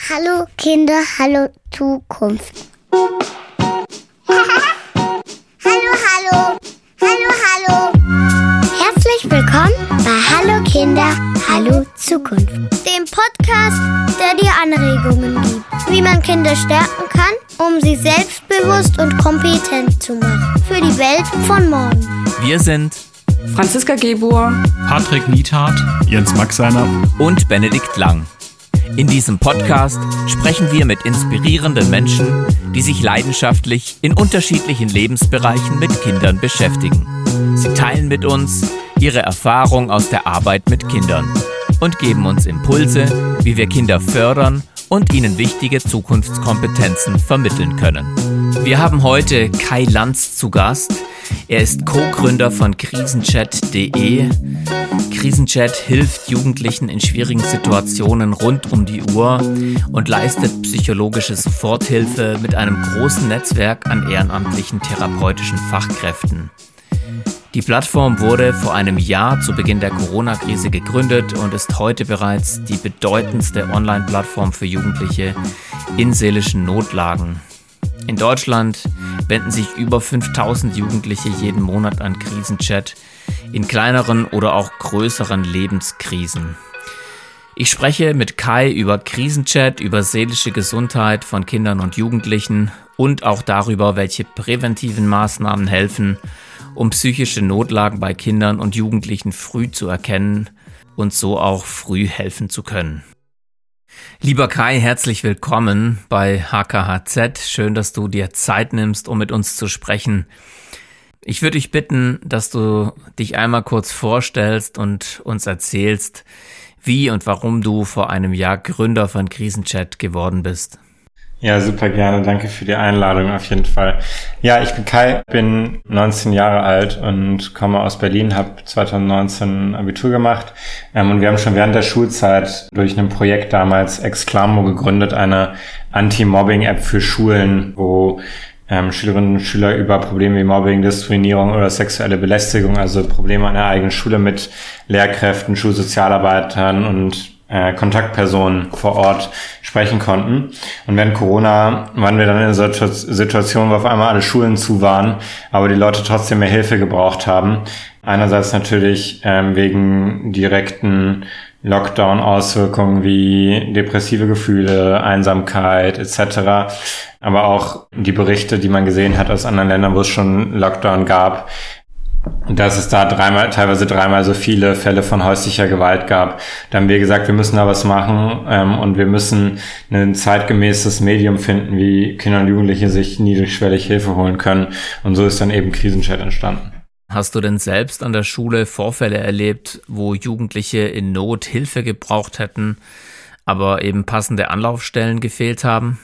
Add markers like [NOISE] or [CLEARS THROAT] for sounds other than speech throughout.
Hallo Kinder, hallo Zukunft. [LAUGHS] hallo, hallo, hallo, hallo. Herzlich willkommen bei Hallo Kinder, hallo Zukunft. Dem Podcast, der dir Anregungen gibt, wie man Kinder stärken kann, um sie selbstbewusst und kompetent zu machen. Für die Welt von morgen. Wir sind Franziska Gebur, Patrick Niethardt, Jens Maxeiner und Benedikt Lang. In diesem Podcast sprechen wir mit inspirierenden Menschen, die sich leidenschaftlich in unterschiedlichen Lebensbereichen mit Kindern beschäftigen. Sie teilen mit uns ihre Erfahrung aus der Arbeit mit Kindern und geben uns Impulse, wie wir Kinder fördern und ihnen wichtige Zukunftskompetenzen vermitteln können. Wir haben heute Kai Lanz zu Gast. Er ist Co-Gründer von krisenchat.de. Krisenchat hilft Jugendlichen in schwierigen Situationen rund um die Uhr und leistet psychologische Soforthilfe mit einem großen Netzwerk an ehrenamtlichen therapeutischen Fachkräften. Die Plattform wurde vor einem Jahr zu Beginn der Corona-Krise gegründet und ist heute bereits die bedeutendste Online-Plattform für Jugendliche in seelischen Notlagen. In Deutschland wenden sich über 5000 Jugendliche jeden Monat an Krisenchat in kleineren oder auch größeren Lebenskrisen. Ich spreche mit Kai über Krisenchat, über seelische Gesundheit von Kindern und Jugendlichen und auch darüber, welche präventiven Maßnahmen helfen, um psychische Notlagen bei Kindern und Jugendlichen früh zu erkennen und so auch früh helfen zu können. Lieber Kai, herzlich willkommen bei HKHZ. Schön, dass du dir Zeit nimmst, um mit uns zu sprechen. Ich würde dich bitten, dass du dich einmal kurz vorstellst und uns erzählst, wie und warum du vor einem Jahr Gründer von Krisenchat geworden bist. Ja, super gerne. Danke für die Einladung auf jeden Fall. Ja, ich bin Kai, bin 19 Jahre alt und komme aus Berlin, habe 2019 Abitur gemacht ähm, und wir haben schon während der Schulzeit durch ein Projekt damals Exclamo gegründet, eine Anti-Mobbing-App für Schulen, wo ähm, Schülerinnen und Schüler über Probleme wie Mobbing, Diskriminierung oder sexuelle Belästigung, also Probleme an der eigenen Schule mit Lehrkräften, Schulsozialarbeitern und äh, Kontaktpersonen vor Ort sprechen konnten. Und während Corona waren wir dann in einer Situation, wo auf einmal alle Schulen zu waren, aber die Leute trotzdem mehr Hilfe gebraucht haben. Einerseits natürlich ähm, wegen direkten Lockdown-Auswirkungen wie depressive Gefühle, Einsamkeit etc. Aber auch die Berichte, die man gesehen hat aus anderen Ländern, wo es schon Lockdown gab, dass es da dreimal, teilweise dreimal so viele Fälle von häuslicher Gewalt gab. Da haben wir gesagt, wir müssen da was machen ähm, und wir müssen ein zeitgemäßes Medium finden, wie Kinder und Jugendliche sich niedrigschwellig Hilfe holen können. Und so ist dann eben Krisenchat entstanden. Hast du denn selbst an der Schule Vorfälle erlebt, wo Jugendliche in Not Hilfe gebraucht hätten, aber eben passende Anlaufstellen gefehlt haben?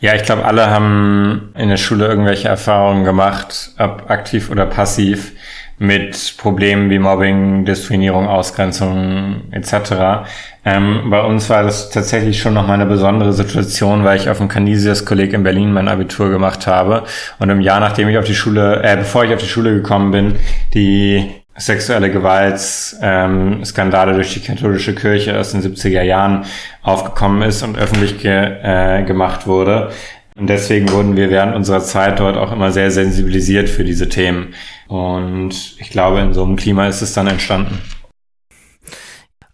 Ja, ich glaube, alle haben in der Schule irgendwelche Erfahrungen gemacht, ob aktiv oder passiv, mit Problemen wie Mobbing, Diskriminierung, Ausgrenzung etc. Ähm, bei uns war das tatsächlich schon noch mal eine besondere Situation, weil ich auf dem Canisius-Kolleg in Berlin mein Abitur gemacht habe und im Jahr, nachdem ich auf die Schule, äh, bevor ich auf die Schule gekommen bin, die sexuelle Gewaltskandale ähm, durch die katholische Kirche aus den 70er Jahren aufgekommen ist und öffentlich ge, äh, gemacht wurde. Und deswegen wurden wir während unserer Zeit dort auch immer sehr sensibilisiert für diese Themen. Und ich glaube, in so einem Klima ist es dann entstanden.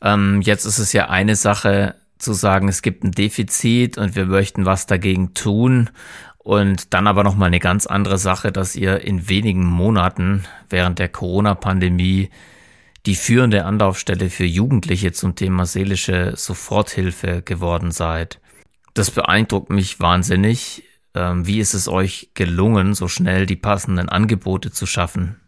Ähm, jetzt ist es ja eine Sache zu sagen, es gibt ein Defizit und wir möchten was dagegen tun. Und dann aber nochmal eine ganz andere Sache, dass ihr in wenigen Monaten während der Corona-Pandemie die führende Anlaufstelle für Jugendliche zum Thema seelische Soforthilfe geworden seid. Das beeindruckt mich wahnsinnig. Ähm, wie ist es euch gelungen, so schnell die passenden Angebote zu schaffen?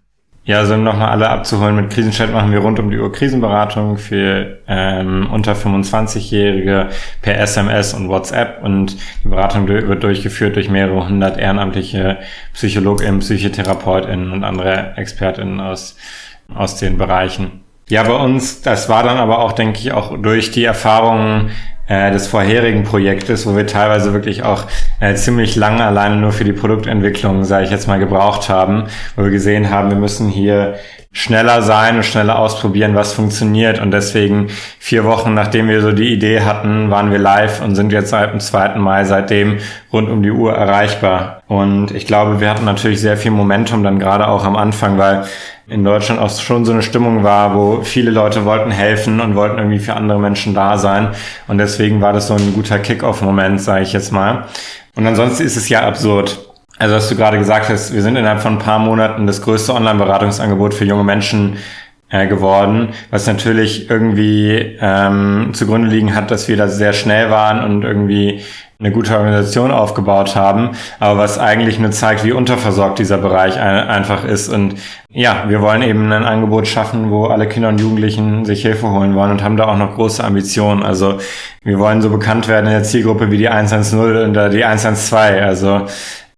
Ja, also um nochmal alle abzuholen, mit Krisenchat machen wir rund um die Uhr Krisenberatung für ähm, unter 25-Jährige per SMS und WhatsApp und die Beratung wird durchgeführt durch mehrere hundert ehrenamtliche PsychologInnen, PsychotherapeutInnen und andere ExpertInnen aus, aus den Bereichen. Ja, bei uns, das war dann aber auch, denke ich, auch durch die Erfahrungen äh, des vorherigen Projektes, wo wir teilweise wirklich auch äh, ziemlich lange alleine nur für die Produktentwicklung, sage ich jetzt mal, gebraucht haben, wo wir gesehen haben, wir müssen hier schneller sein und schneller ausprobieren, was funktioniert. Und deswegen vier Wochen, nachdem wir so die Idee hatten, waren wir live und sind jetzt seit dem 2. Mai seitdem rund um die Uhr erreichbar. Und ich glaube, wir hatten natürlich sehr viel Momentum dann gerade auch am Anfang, weil in Deutschland auch schon so eine Stimmung war, wo viele Leute wollten helfen und wollten irgendwie für andere Menschen da sein. Und deswegen war das so ein guter Kick-off-Moment, sage ich jetzt mal. Und ansonsten ist es ja absurd. Also, was du gerade gesagt hast, wir sind innerhalb von ein paar Monaten das größte Online-Beratungsangebot für junge Menschen äh, geworden, was natürlich irgendwie ähm, zugrunde liegen hat, dass wir da sehr schnell waren und irgendwie eine gute Organisation aufgebaut haben, aber was eigentlich nur zeigt, wie unterversorgt dieser Bereich ein, einfach ist. Und ja, wir wollen eben ein Angebot schaffen, wo alle Kinder und Jugendlichen sich Hilfe holen wollen und haben da auch noch große Ambitionen. Also wir wollen so bekannt werden in der Zielgruppe wie die 110 und die 112. Also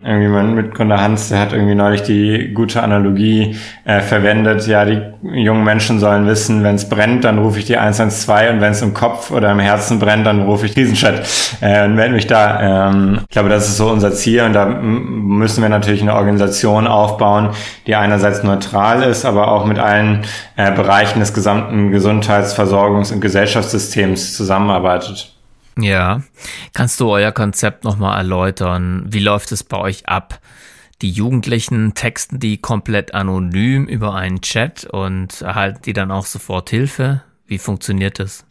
irgendwie mein Mitgründer Hans, der hat irgendwie neulich die gute Analogie äh, verwendet. Ja, die jungen Menschen sollen wissen, wenn es brennt, dann rufe ich die 112 und wenn es im Kopf oder im Herzen brennt, dann rufe ich Krisenchat äh, und melde mich da. Ähm, ich glaube, das ist so unser Ziel und da müssen wir natürlich eine Organisation aufbauen, die einerseits neutral ist, aber auch mit allen äh, Bereichen des gesamten Gesundheitsversorgungs- und Gesellschaftssystems zusammenarbeitet. Ja. Kannst du euer Konzept nochmal erläutern? Wie läuft es bei euch ab? Die Jugendlichen texten die komplett anonym über einen Chat und erhalten die dann auch sofort Hilfe? Wie funktioniert das?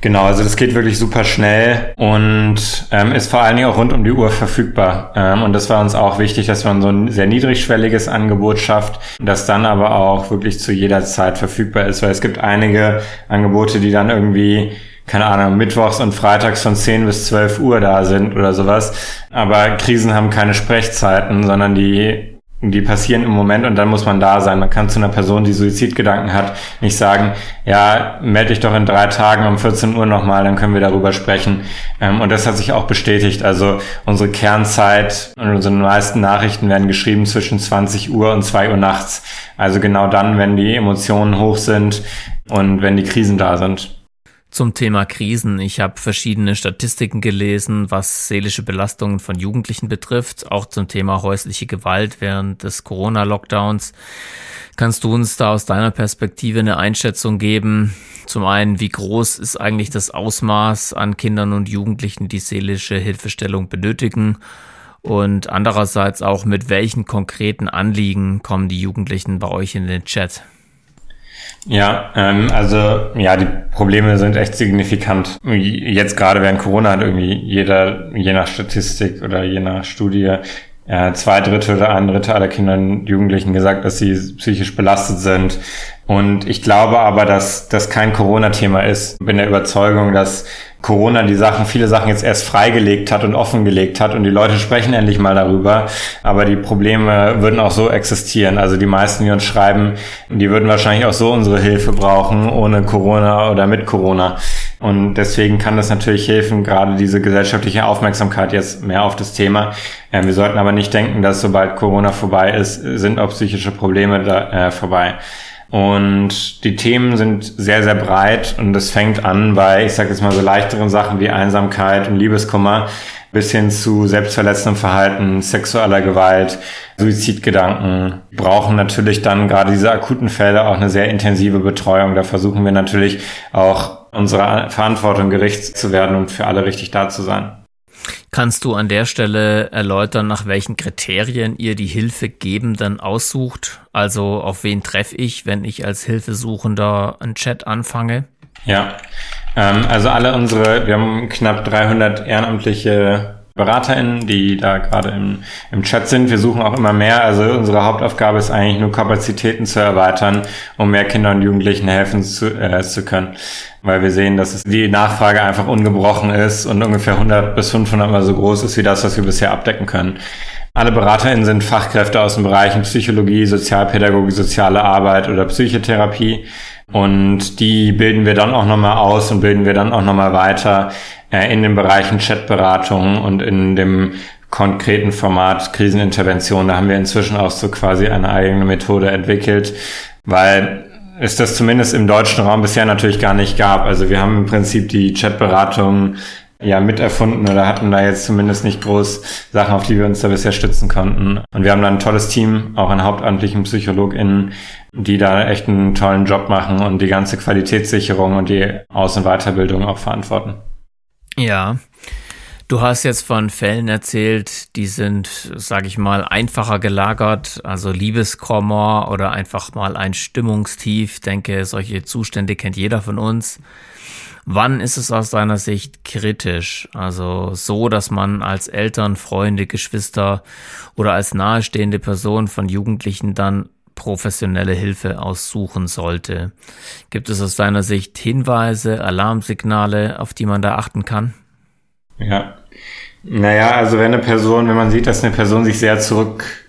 Genau, also das geht wirklich super schnell und ähm, ist vor allen Dingen auch rund um die Uhr verfügbar. Ähm, und das war uns auch wichtig, dass man so ein sehr niedrigschwelliges Angebot schafft, das dann aber auch wirklich zu jeder Zeit verfügbar ist, weil es gibt einige Angebote, die dann irgendwie keine Ahnung, mittwochs und freitags von 10 bis 12 Uhr da sind oder sowas. Aber Krisen haben keine Sprechzeiten, sondern die, die passieren im Moment und dann muss man da sein. Man kann zu einer Person, die Suizidgedanken hat, nicht sagen, ja, melde dich doch in drei Tagen um 14 Uhr nochmal, dann können wir darüber sprechen. Ähm, und das hat sich auch bestätigt. Also unsere Kernzeit und unsere meisten Nachrichten werden geschrieben zwischen 20 Uhr und 2 Uhr nachts. Also genau dann, wenn die Emotionen hoch sind und wenn die Krisen da sind zum Thema Krisen. Ich habe verschiedene Statistiken gelesen, was seelische Belastungen von Jugendlichen betrifft, auch zum Thema häusliche Gewalt während des Corona-Lockdowns. Kannst du uns da aus deiner Perspektive eine Einschätzung geben? Zum einen, wie groß ist eigentlich das Ausmaß an Kindern und Jugendlichen, die seelische Hilfestellung benötigen? Und andererseits auch, mit welchen konkreten Anliegen kommen die Jugendlichen bei euch in den Chat? Ja, ähm, also ja, die Probleme sind echt signifikant. Jetzt gerade während Corona hat irgendwie jeder, je nach Statistik oder je nach Studie, ja, zwei Drittel oder ein Drittel aller Kinder und Jugendlichen gesagt, dass sie psychisch belastet sind. Und ich glaube aber, dass das kein Corona-Thema ist. Ich bin der Überzeugung, dass Corona die Sachen, viele Sachen jetzt erst freigelegt hat und offengelegt hat und die Leute sprechen endlich mal darüber. Aber die Probleme würden auch so existieren. Also die meisten, die uns schreiben, die würden wahrscheinlich auch so unsere Hilfe brauchen, ohne Corona oder mit Corona. Und deswegen kann das natürlich helfen, gerade diese gesellschaftliche Aufmerksamkeit jetzt mehr auf das Thema. wir sollten aber nicht denken, dass sobald Corona vorbei ist, sind auch psychische Probleme da, äh, vorbei. Und die Themen sind sehr, sehr breit und es fängt an bei, ich sage jetzt mal so leichteren Sachen wie Einsamkeit und Liebeskummer bis hin zu selbstverletzendem Verhalten, sexueller Gewalt, Suizidgedanken, brauchen natürlich dann gerade diese akuten Fälle auch eine sehr intensive Betreuung. Da versuchen wir natürlich auch unserer Verantwortung gerecht zu werden und für alle richtig da zu sein. Kannst du an der Stelle erläutern, nach welchen Kriterien ihr die Hilfegebenden aussucht? Also auf wen treffe ich, wenn ich als Hilfesuchender einen Chat anfange? Ja, ähm, also alle unsere, wir haben knapp 300 ehrenamtliche BeraterInnen, die da gerade im, im Chat sind. Wir suchen auch immer mehr. Also unsere Hauptaufgabe ist eigentlich nur Kapazitäten zu erweitern, um mehr Kindern und Jugendlichen helfen zu, äh, zu können. Weil wir sehen, dass es die Nachfrage einfach ungebrochen ist und ungefähr 100 bis 500 mal so groß ist wie das, was wir bisher abdecken können. Alle BeraterInnen sind Fachkräfte aus den Bereichen Psychologie, Sozialpädagogik, soziale Arbeit oder Psychotherapie. Und die bilden wir dann auch nochmal aus und bilden wir dann auch nochmal weiter äh, in den Bereichen Chatberatung und in dem konkreten Format Krisenintervention. Da haben wir inzwischen auch so quasi eine eigene Methode entwickelt, weil es das zumindest im deutschen Raum bisher natürlich gar nicht gab. Also wir haben im Prinzip die Chatberatung ja miterfunden oder hatten da jetzt zumindest nicht groß Sachen, auf die wir uns da bisher stützen konnten. Und wir haben da ein tolles Team, auch an hauptamtlichen PsychologInnen, die da echt einen tollen Job machen und die ganze Qualitätssicherung und die Aus- und Weiterbildung auch verantworten. Ja. Du hast jetzt von Fällen erzählt, die sind, sage ich mal, einfacher gelagert, also Liebeskommer oder einfach mal ein Stimmungstief. Denke, solche Zustände kennt jeder von uns. Wann ist es aus deiner Sicht kritisch? Also so, dass man als Eltern, Freunde, Geschwister oder als nahestehende Person von Jugendlichen dann professionelle Hilfe aussuchen sollte. Gibt es aus deiner Sicht Hinweise, Alarmsignale, auf die man da achten kann? Ja. Naja, also wenn eine Person, wenn man sieht, dass eine Person sich sehr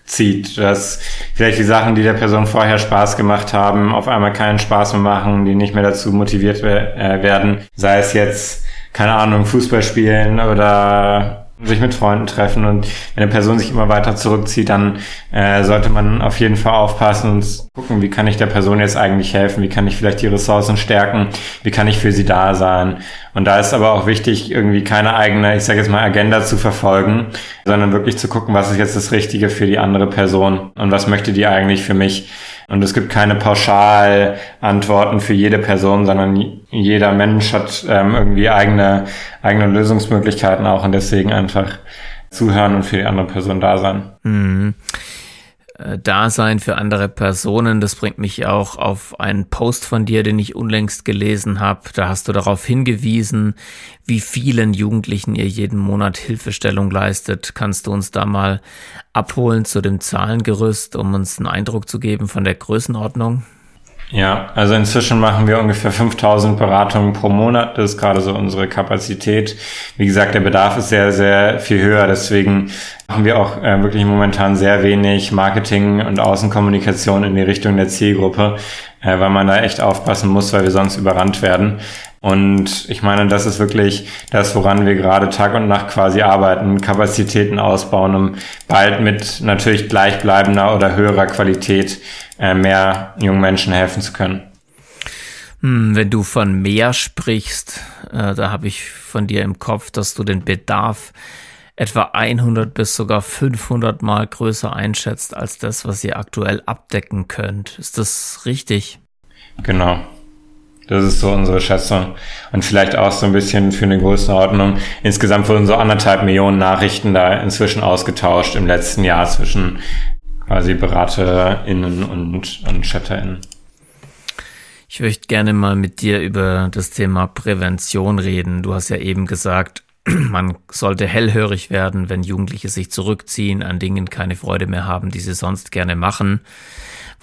zurückzieht, dass vielleicht die Sachen, die der Person vorher Spaß gemacht haben, auf einmal keinen Spaß mehr machen, die nicht mehr dazu motiviert äh, werden, sei es jetzt, keine Ahnung, Fußball spielen oder sich mit Freunden treffen und wenn eine Person sich immer weiter zurückzieht, dann äh, sollte man auf jeden Fall aufpassen und gucken, wie kann ich der Person jetzt eigentlich helfen, wie kann ich vielleicht die Ressourcen stärken, wie kann ich für sie da sein. Und da ist aber auch wichtig, irgendwie keine eigene, ich sage jetzt mal, Agenda zu verfolgen, sondern wirklich zu gucken, was ist jetzt das Richtige für die andere Person und was möchte die eigentlich für mich. Und es gibt keine Pauschalantworten für jede Person, sondern jeder Mensch hat ähm, irgendwie eigene, eigene Lösungsmöglichkeiten auch und deswegen einfach zuhören und für die andere Person da sein. Mhm. Äh, Dasein für andere Personen. Das bringt mich auch auf einen Post von dir, den ich unlängst gelesen habe. Da hast du darauf hingewiesen, wie vielen Jugendlichen ihr jeden Monat Hilfestellung leistet. Kannst du uns da mal abholen zu dem Zahlengerüst, um uns einen Eindruck zu geben von der Größenordnung? Ja, also inzwischen machen wir ungefähr 5000 Beratungen pro Monat. Das ist gerade so unsere Kapazität. Wie gesagt, der Bedarf ist sehr, sehr viel höher. Deswegen machen wir auch äh, wirklich momentan sehr wenig Marketing und Außenkommunikation in die Richtung der Zielgruppe, äh, weil man da echt aufpassen muss, weil wir sonst überrannt werden. Und ich meine, das ist wirklich das, woran wir gerade Tag und Nacht quasi arbeiten, Kapazitäten ausbauen, um bald mit natürlich gleichbleibender oder höherer Qualität äh, mehr jungen Menschen helfen zu können. Hm, wenn du von mehr sprichst, äh, da habe ich von dir im Kopf, dass du den Bedarf etwa 100 bis sogar 500 Mal größer einschätzt als das, was ihr aktuell abdecken könnt. Ist das richtig? Genau. Das ist so unsere Schätzung. Und vielleicht auch so ein bisschen für eine Größenordnung. Insgesamt wurden so anderthalb Millionen Nachrichten da inzwischen ausgetauscht im letzten Jahr zwischen quasi BeraterInnen und, und ChatterInnen. Ich möchte gerne mal mit dir über das Thema Prävention reden. Du hast ja eben gesagt, [CLEARS THROAT] man sollte hellhörig werden, wenn Jugendliche sich zurückziehen, an Dingen keine Freude mehr haben, die sie sonst gerne machen.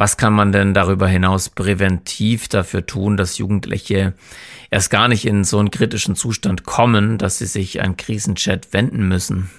Was kann man denn darüber hinaus präventiv dafür tun, dass Jugendliche erst gar nicht in so einen kritischen Zustand kommen, dass sie sich an Krisenchat wenden müssen?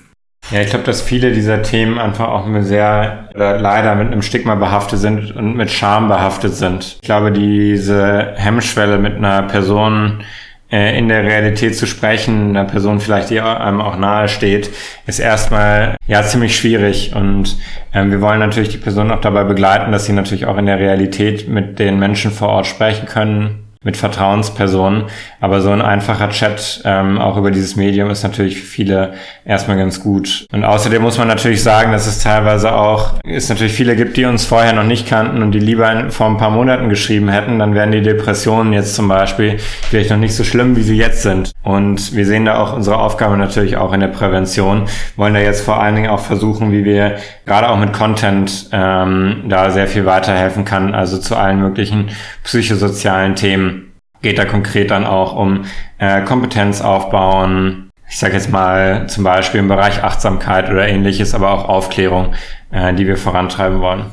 Ja, ich glaube, dass viele dieser Themen einfach auch mit sehr, oder leider mit einem Stigma behaftet sind und mit Scham behaftet sind. Ich glaube, diese Hemmschwelle mit einer Person äh, in der Realität zu sprechen, einer Person vielleicht, die einem auch nahe steht, ist erstmal ja ziemlich schwierig. Und ähm, wir wollen natürlich die Person auch dabei begleiten, dass sie natürlich auch in der Realität mit den Menschen vor Ort sprechen können, mit Vertrauenspersonen. Aber so ein einfacher Chat ähm, auch über dieses Medium ist natürlich für viele erstmal ganz gut. Und außerdem muss man natürlich sagen, dass es teilweise auch es natürlich viele gibt, die uns vorher noch nicht kannten und die lieber vor ein paar Monaten geschrieben hätten. Dann wären die Depressionen jetzt zum Beispiel vielleicht noch nicht so schlimm, wie sie jetzt sind. Und wir sehen da auch unsere Aufgabe natürlich auch in der Prävention. Wollen da jetzt vor allen Dingen auch versuchen, wie wir gerade auch mit Content ähm, da sehr viel weiterhelfen kann. Also zu allen möglichen psychosozialen Themen geht da konkret dann auch um äh, Kompetenz aufbauen. Ich sage jetzt mal zum Beispiel im Bereich Achtsamkeit oder ähnliches, aber auch Aufklärung, äh, die wir vorantreiben wollen.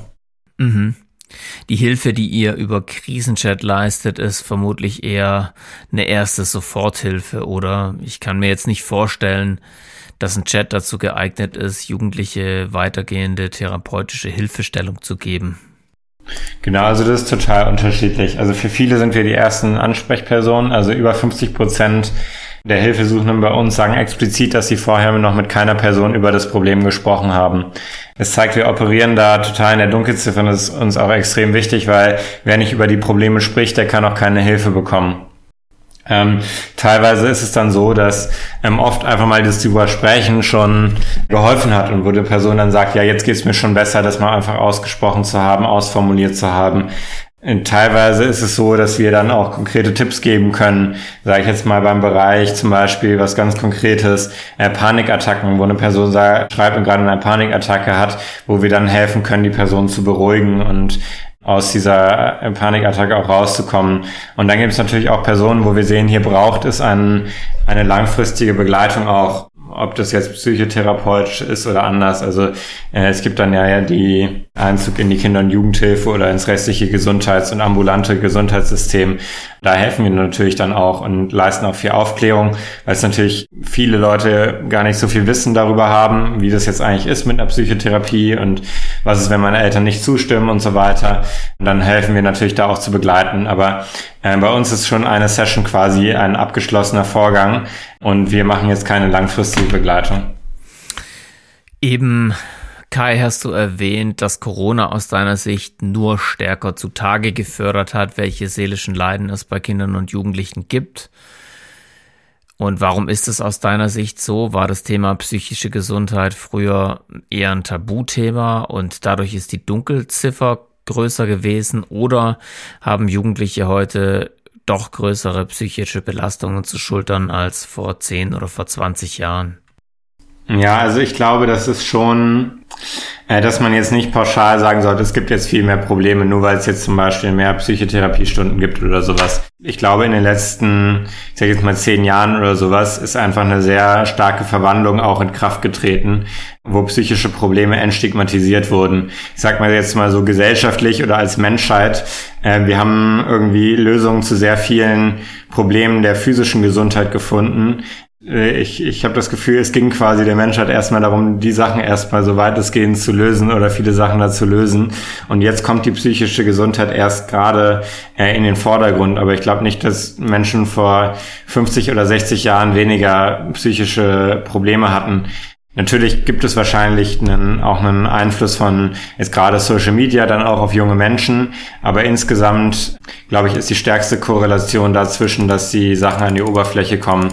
Mhm. Die Hilfe, die ihr über Krisenchat leistet, ist vermutlich eher eine erste Soforthilfe oder ich kann mir jetzt nicht vorstellen, dass ein Chat dazu geeignet ist, Jugendliche weitergehende therapeutische Hilfestellung zu geben. Genau, also das ist total unterschiedlich. Also für viele sind wir die ersten Ansprechpersonen. Also über 50 Prozent der Hilfesuchenden bei uns sagen explizit, dass sie vorher noch mit keiner Person über das Problem gesprochen haben. Es zeigt, wir operieren da total in der Dunkelziffer und das ist uns auch extrem wichtig, weil wer nicht über die Probleme spricht, der kann auch keine Hilfe bekommen. Ähm, teilweise ist es dann so, dass ähm, oft einfach mal das drüber sprechen schon geholfen hat und wo die Person dann sagt, ja, jetzt geht's mir schon besser, das mal einfach ausgesprochen zu haben, ausformuliert zu haben. Teilweise ist es so, dass wir dann auch konkrete Tipps geben können, sage ich jetzt mal beim Bereich zum Beispiel was ganz Konkretes, äh, Panikattacken, wo eine Person sagt, schreibt und gerade eine Panikattacke hat, wo wir dann helfen können, die Person zu beruhigen und aus dieser Panikattacke auch rauszukommen. Und dann gibt es natürlich auch Personen, wo wir sehen, hier braucht es ein, eine langfristige Begleitung auch ob das jetzt psychotherapeutisch ist oder anders. Also äh, es gibt dann ja die Einzug in die Kinder- und Jugendhilfe oder ins restliche Gesundheits- und ambulante Gesundheitssystem. Da helfen wir natürlich dann auch und leisten auch viel Aufklärung, weil es natürlich viele Leute gar nicht so viel Wissen darüber haben, wie das jetzt eigentlich ist mit einer Psychotherapie und was ist, wenn meine Eltern nicht zustimmen und so weiter. Und dann helfen wir natürlich da auch zu begleiten. Aber äh, bei uns ist schon eine Session quasi ein abgeschlossener Vorgang und wir machen jetzt keine langfristige Begleitung. Eben, Kai, hast du erwähnt, dass Corona aus deiner Sicht nur stärker zutage gefördert hat, welche seelischen Leiden es bei Kindern und Jugendlichen gibt. Und warum ist es aus deiner Sicht so? War das Thema psychische Gesundheit früher eher ein Tabuthema und dadurch ist die Dunkelziffer größer gewesen oder haben Jugendliche heute doch größere psychische Belastungen zu schultern als vor 10 oder vor 20 Jahren? Ja, also ich glaube, das ist schon, äh, dass man jetzt nicht pauschal sagen sollte, es gibt jetzt viel mehr Probleme, nur weil es jetzt zum Beispiel mehr Psychotherapiestunden gibt oder sowas. Ich glaube, in den letzten, ich sage jetzt mal zehn Jahren oder sowas, ist einfach eine sehr starke Verwandlung auch in Kraft getreten, wo psychische Probleme entstigmatisiert wurden. Ich sag mal jetzt mal so gesellschaftlich oder als Menschheit. Äh, wir haben irgendwie Lösungen zu sehr vielen Problemen der physischen Gesundheit gefunden, ich, ich habe das Gefühl, es ging quasi der Menschheit erstmal darum, die Sachen erstmal so weitestgehend zu lösen oder viele Sachen da zu lösen. Und jetzt kommt die psychische Gesundheit erst gerade äh, in den Vordergrund. Aber ich glaube nicht, dass Menschen vor 50 oder 60 Jahren weniger psychische Probleme hatten. Natürlich gibt es wahrscheinlich einen, auch einen Einfluss von jetzt gerade Social Media dann auch auf junge Menschen, aber insgesamt glaube ich ist die stärkste Korrelation dazwischen, dass die Sachen an die Oberfläche kommen.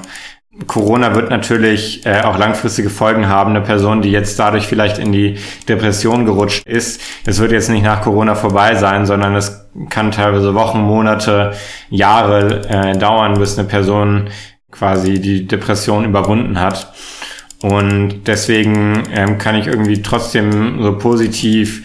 Corona wird natürlich äh, auch langfristige Folgen haben. Eine Person, die jetzt dadurch vielleicht in die Depression gerutscht ist, das wird jetzt nicht nach Corona vorbei sein, sondern es kann teilweise Wochen, Monate, Jahre äh, dauern, bis eine Person quasi die Depression überwunden hat. Und deswegen ähm, kann ich irgendwie trotzdem so positiv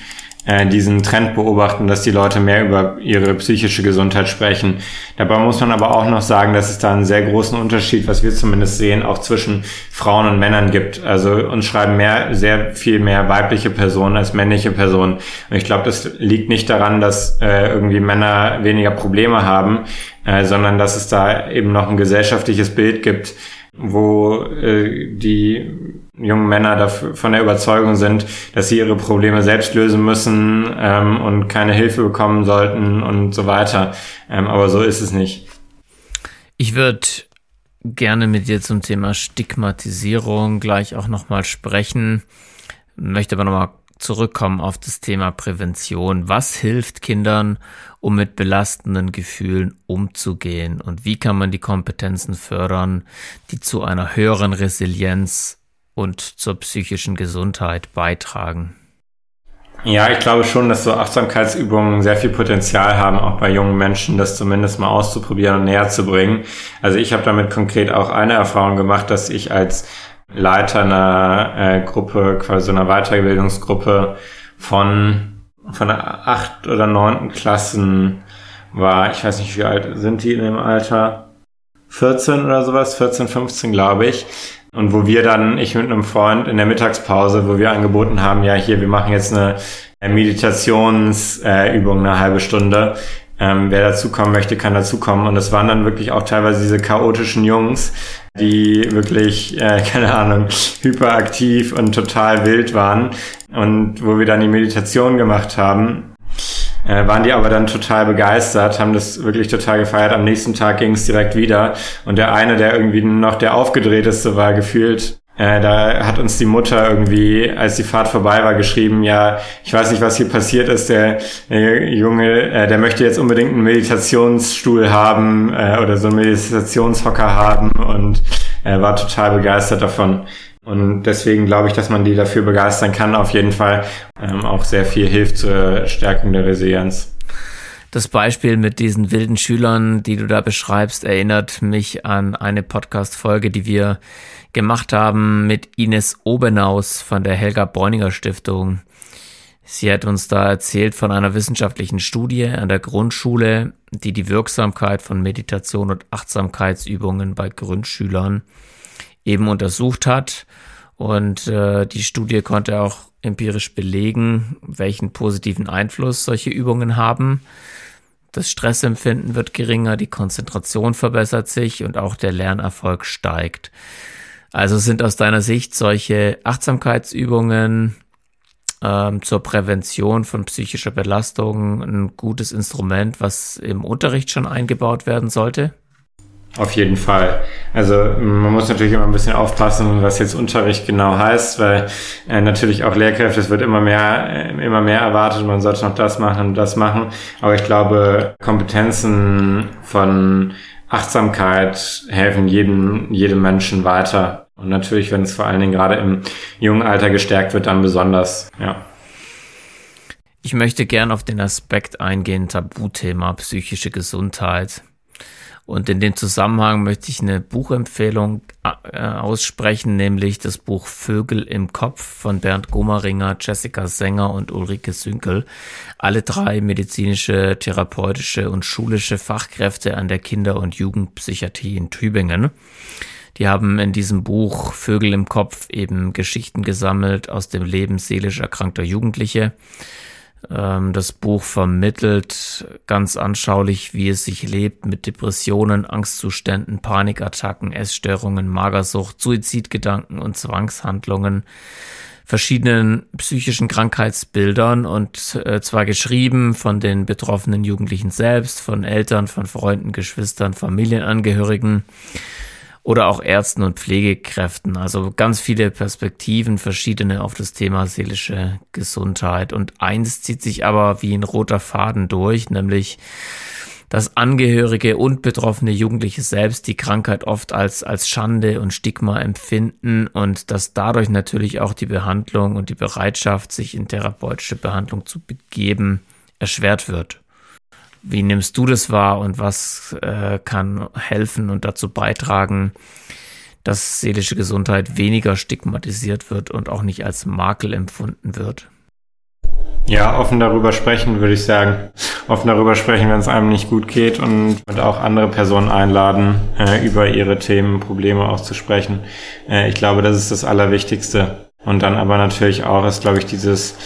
äh, diesen Trend beobachten, dass die Leute mehr über ihre psychische Gesundheit sprechen. Dabei muss man aber auch noch sagen, dass es da einen sehr großen Unterschied, was wir zumindest sehen, auch zwischen Frauen und Männern gibt. Also uns schreiben mehr, sehr viel mehr weibliche Personen als männliche Personen. Und ich glaube, das liegt nicht daran, dass äh, irgendwie Männer weniger Probleme haben, äh, sondern dass es da eben noch ein gesellschaftliches Bild gibt, wo äh, die jungen Männer dafür, von der Überzeugung sind, dass sie ihre Probleme selbst lösen müssen ähm, und keine Hilfe bekommen sollten und so weiter. Ähm, aber so ist es nicht. Ich würde gerne mit dir zum Thema Stigmatisierung gleich auch nochmal sprechen, möchte aber nochmal zurückkommen auf das Thema Prävention. Was hilft Kindern, um mit belastenden Gefühlen umzugehen? Und wie kann man die Kompetenzen fördern, die zu einer höheren Resilienz und zur psychischen Gesundheit beitragen? Ja, ich glaube schon, dass so Achtsamkeitsübungen sehr viel Potenzial haben, auch bei jungen Menschen, das zumindest mal auszuprobieren und näher zu bringen. Also ich habe damit konkret auch eine Erfahrung gemacht, dass ich als Leiter einer äh, Gruppe, quasi so einer Weiterbildungsgruppe von, von acht oder neunten Klassen war, ich weiß nicht, wie alt sind die in dem Alter? 14 oder sowas, 14, 15 glaube ich. Und wo wir dann, ich mit einem Freund in der Mittagspause, wo wir angeboten haben, ja hier, wir machen jetzt eine Meditationsübung, eine halbe Stunde. Ähm, wer dazukommen möchte, kann dazukommen. Und es waren dann wirklich auch teilweise diese chaotischen Jungs, die wirklich, äh, [LAUGHS] keine Ahnung, hyperaktiv und total wild waren. Und wo wir dann die Meditation gemacht haben, äh, waren die aber dann total begeistert, haben das wirklich total gefeiert. Am nächsten Tag ging es direkt wieder. Und der eine, der irgendwie noch der aufgedrehteste war, gefühlt, Äh, da hat uns die Mutter irgendwie, als die Fahrt vorbei war, geschrieben, ja, ich weiß nicht, was hier passiert ist. Der, der Junge, äh, der möchte jetzt unbedingt einen Meditationsstuhl haben äh, oder so einen Meditationshocker haben und er war total begeistert davon. Und deswegen glaube ich, dass man die dafür begeistern kann, auf jeden Fall ähm, auch sehr viel hilft zur Stärkung der Resilienz. Das Beispiel mit diesen wilden Schülern, die du da beschreibst, erinnert mich an eine Podcast-Folge, die wir gemacht haben mit Ines Obenaus von der Helga Bräuninger Stiftung. Sie hat uns da erzählt von einer wissenschaftlichen Studie an der Grundschule, die die Wirksamkeit von Meditation und Achtsamkeitsübungen bei Grundschülern eben untersucht hat. Und äh, die Studie konnte auch empirisch belegen, welchen positiven Einfluss solche Übungen haben. Das Stressempfinden wird geringer, die Konzentration verbessert sich und auch der Lernerfolg steigt. Also sind aus deiner Sicht solche Achtsamkeitsübungen ähm, zur Prävention von psychischer Belastung ein gutes Instrument, was im Unterricht schon eingebaut werden sollte? Auf jeden Fall. Also man muss natürlich immer ein bisschen aufpassen, was jetzt Unterricht genau heißt, weil äh, natürlich auch Lehrkräfte, es wird immer mehr, äh, immer mehr erwartet, man sollte noch das machen und das machen. Aber ich glaube, Kompetenzen von Achtsamkeit helfen jedem, jedem Menschen weiter. Und natürlich, wenn es vor allen Dingen gerade im jungen Alter gestärkt wird, dann besonders, ja. Ich möchte gern auf den Aspekt eingehen, Tabuthema psychische Gesundheit. Und in dem Zusammenhang möchte ich eine Buchempfehlung äh, aussprechen, nämlich das Buch Vögel im Kopf von Bernd Gomeringer, Jessica Sänger und Ulrike Sünkel. Alle drei medizinische, therapeutische und schulische Fachkräfte an der Kinder- und Jugendpsychiatrie in Tübingen. Die haben in diesem Buch Vögel im Kopf eben Geschichten gesammelt aus dem Leben seelisch erkrankter Jugendliche das Buch vermittelt ganz anschaulich, wie es sich lebt mit Depressionen, Angstzuständen, Panikattacken, Essstörungen, Magersucht, Suizidgedanken und Zwangshandlungen, verschiedenen psychischen Krankheitsbildern und äh, zwar geschrieben von den betroffenen Jugendlichen selbst, von Eltern, von Freunden, Geschwistern, Familienangehörigen oder auch Ärzten und Pflegekräften. Also ganz viele Perspektiven, verschiedene auf das Thema seelische Gesundheit. Und eins zieht sich aber wie ein roter Faden durch, nämlich dass Angehörige und betroffene Jugendliche selbst die Krankheit oft als, als Schande und Stigma empfinden und dass dadurch natürlich auch die Behandlung und die Bereitschaft, sich in therapeutische Behandlung zu begeben, erschwert wird. Wie nimmst du das wahr und was äh, kann helfen und dazu beitragen, dass seelische Gesundheit weniger stigmatisiert wird und auch nicht als Makel empfunden wird? Ja, offen darüber sprechen, würde ich sagen. Offen darüber sprechen, wenn es einem nicht gut geht und, und auch andere Personen einladen, äh, über ihre Themen, Probleme auch zu sprechen. Äh, ich glaube, das ist das Allerwichtigste. Und dann aber natürlich auch ist, glaube ich, dieses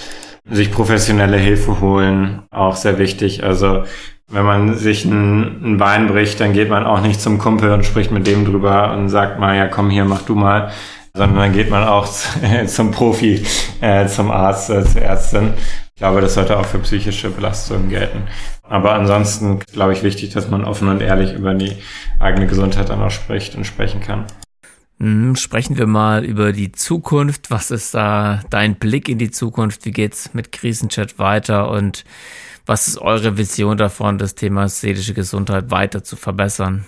sich professionelle Hilfe holen, auch sehr wichtig. Also wenn man sich ein, ein Bein bricht, dann geht man auch nicht zum Kumpel und spricht mit dem drüber und sagt mal, ja komm hier, mach du mal, sondern dann geht man auch [LAUGHS] zum Profi, äh, zum Arzt, äh, zur Ärztin. Ich glaube, das sollte auch für psychische Belastungen gelten. Aber ansonsten glaube ich wichtig, dass man offen und ehrlich über die eigene Gesundheit dann auch spricht und sprechen kann. Mhm, sprechen wir mal über die Zukunft. Was ist da dein Blick in die Zukunft? Wie geht's mit Krisenchat weiter? Und was ist eure Vision davon, das Thema seelische Gesundheit weiter zu verbessern?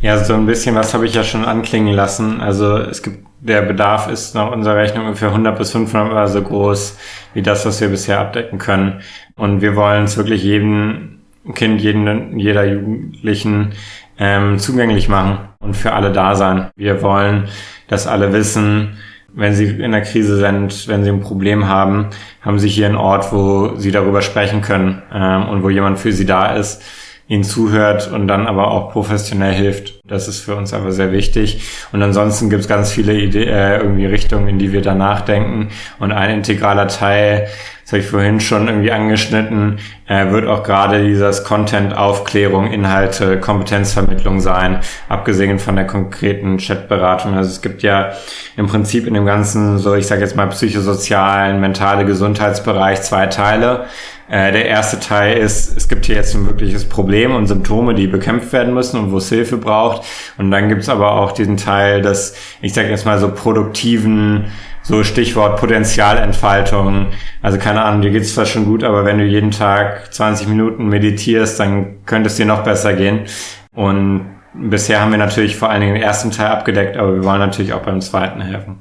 Ja, so ein bisschen was habe ich ja schon anklingen lassen. Also es gibt, der Bedarf ist nach unserer Rechnung ungefähr 100 bis 500 Mal so groß wie das, was wir bisher abdecken können. Und wir wollen es wirklich jedem Kind, jeden, jeder Jugendlichen ähm, zugänglich machen und für alle da sein. Wir wollen, dass alle wissen, wenn sie in der Krise sind, wenn sie ein Problem haben, haben sie hier einen Ort, wo sie darüber sprechen können ähm, und wo jemand für sie da ist, ihnen zuhört und dann aber auch professionell hilft. Das ist für uns aber sehr wichtig. Und ansonsten gibt es ganz viele Ideen, äh, irgendwie Richtungen, in die wir da nachdenken. Und ein integraler Teil das habe ich vorhin schon irgendwie angeschnitten, äh, wird auch gerade dieses Content, Aufklärung, Inhalte, Kompetenzvermittlung sein, abgesehen von der konkreten Chatberatung. Also es gibt ja im Prinzip in dem ganzen, so ich sage jetzt mal psychosozialen, mentale Gesundheitsbereich zwei Teile. Äh, der erste Teil ist, es gibt hier jetzt ein wirkliches Problem und Symptome, die bekämpft werden müssen und wo es Hilfe braucht. Und dann gibt's aber auch diesen Teil des, ich sage jetzt mal so produktiven, so Stichwort Potenzialentfaltung. Also keine Ahnung, dir geht's zwar schon gut, aber wenn du jeden Tag 20 Minuten meditierst, dann könnte es dir noch besser gehen. Und bisher haben wir natürlich vor allen Dingen den ersten Teil abgedeckt, aber wir wollen natürlich auch beim zweiten helfen.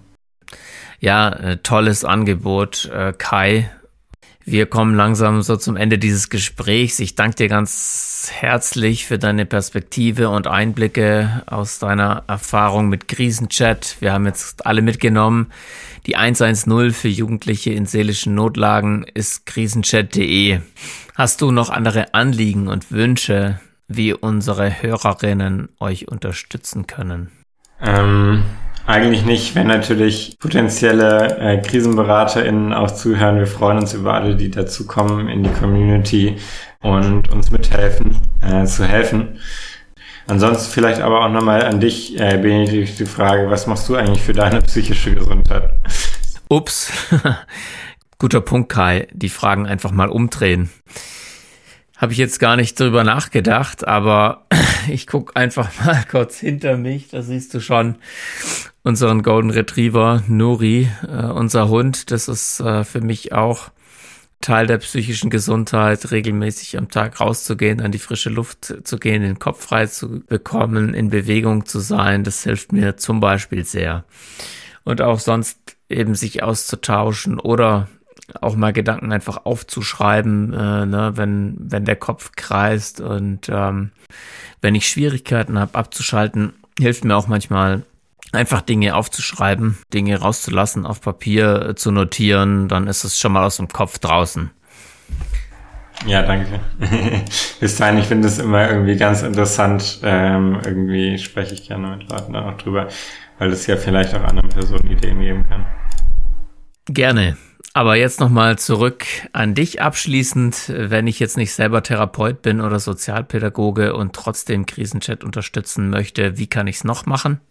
Ja, äh, tolles Angebot, äh, Kai. Wir kommen langsam so zum Ende dieses Gesprächs. Ich danke dir ganz herzlich für deine Perspektive und Einblicke aus deiner Erfahrung mit Krisenchat. Wir haben jetzt alle mitgenommen. Die 110 für Jugendliche in seelischen Notlagen ist krisenchat.de. Hast du noch andere Anliegen und Wünsche, wie unsere Hörerinnen euch unterstützen können? Ähm, eigentlich nicht, wenn natürlich potenzielle äh, KrisenberaterInnen auch zuhören. Wir freuen uns über alle, die dazukommen in die Community und uns mithelfen, äh, zu helfen. Ansonsten vielleicht aber auch nochmal an dich, äh, Benedikt, die Frage, was machst du eigentlich für deine [LAUGHS] psychische Gesundheit? Ups, [LAUGHS] guter Punkt, Kai. Die Fragen einfach mal umdrehen. Habe ich jetzt gar nicht drüber nachgedacht, aber [LAUGHS] ich guck einfach mal kurz hinter mich. Da siehst du schon unseren Golden Retriever Nuri, äh, unser Hund. Das ist äh, für mich auch Teil der psychischen Gesundheit, regelmäßig am Tag rauszugehen, an die frische Luft zu gehen, den Kopf frei zu bekommen, in Bewegung zu sein. Das hilft mir zum Beispiel sehr. Und auch sonst eben sich auszutauschen oder auch mal Gedanken einfach aufzuschreiben, äh, ne, wenn, wenn der Kopf kreist und ähm, wenn ich Schwierigkeiten habe abzuschalten, hilft mir auch manchmal einfach Dinge aufzuschreiben, Dinge rauszulassen, auf Papier äh, zu notieren, dann ist es schon mal aus dem Kopf draußen. Ja, danke. [LAUGHS] Bis dahin, ich finde es immer irgendwie ganz interessant. Ähm, irgendwie spreche ich gerne mit Leuten dann auch drüber, weil es ja vielleicht auch anderen Personen Ideen geben kann. Gerne. Aber jetzt nochmal zurück an dich abschließend. Wenn ich jetzt nicht selber Therapeut bin oder Sozialpädagoge und trotzdem Krisenchat unterstützen möchte, wie kann ich es noch machen?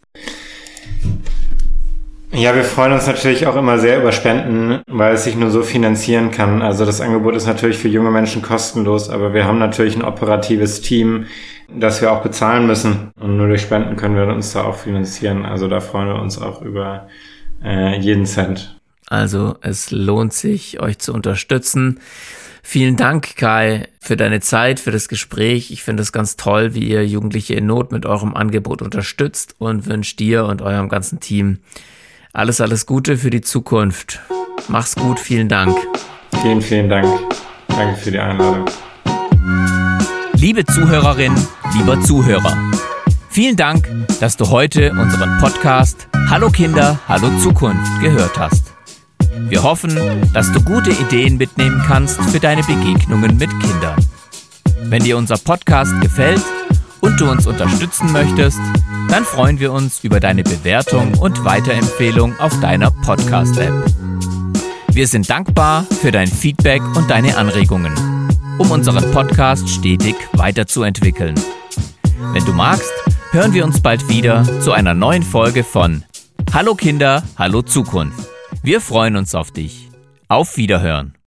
Ja, wir freuen uns natürlich auch immer sehr über Spenden, weil es sich nur so finanzieren kann. Also das Angebot ist natürlich für junge Menschen kostenlos, aber wir haben natürlich ein operatives Team, das wir auch bezahlen müssen. Und nur durch Spenden können wir uns da auch finanzieren. Also da freuen wir uns auch über äh, jeden Cent. Also es lohnt sich, euch zu unterstützen. Vielen Dank, Kai, für deine Zeit, für das Gespräch. Ich finde es ganz toll, wie ihr Jugendliche in Not mit eurem Angebot unterstützt und wünsche dir und eurem ganzen Team alles, alles Gute für die Zukunft. Mach's gut, vielen Dank. Vielen, vielen Dank. Danke für die Einladung. Liebe Zuhörerin, lieber Zuhörer, vielen Dank, dass du heute unseren Podcast Hallo Kinder, Hallo Zukunft gehört hast. Wir hoffen, dass du gute Ideen mitnehmen kannst für deine Begegnungen mit Kindern. Wenn dir unser Podcast gefällt und du uns unterstützen möchtest, dann freuen wir uns über deine Bewertung und Weiterempfehlung auf deiner Podcast-App. Wir sind dankbar für dein Feedback und deine Anregungen, um unseren Podcast stetig weiterzuentwickeln. Wenn du magst, hören wir uns bald wieder zu einer neuen Folge von Hallo Kinder, Hallo Zukunft. Wir freuen uns auf dich. Auf Wiederhören.